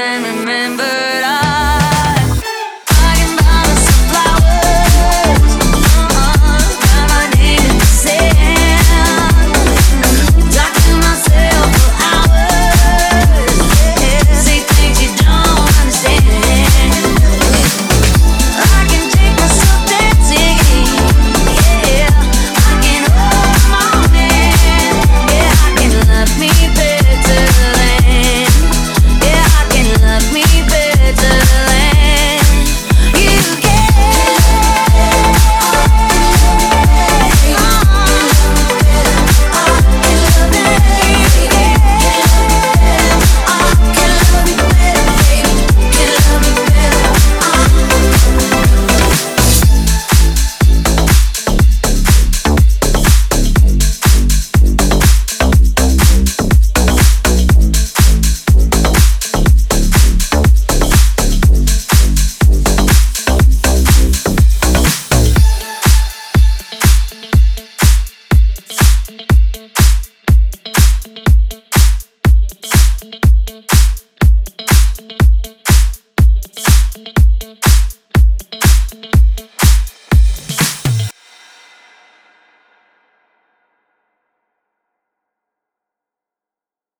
and